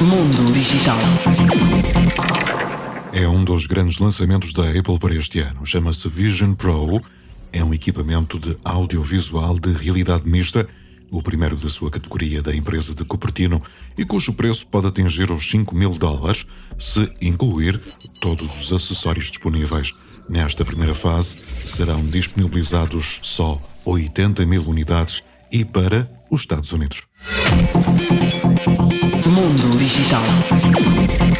Mundo Digital. É um dos grandes lançamentos da Apple para este ano. Chama-se Vision Pro. É um equipamento de audiovisual de realidade mista, o primeiro da sua categoria da empresa de Cupertino e cujo preço pode atingir os 5 mil dólares se incluir todos os acessórios disponíveis. Nesta primeira fase, serão disponibilizados só 80 mil unidades e para os Estados Unidos. Mundo Digital.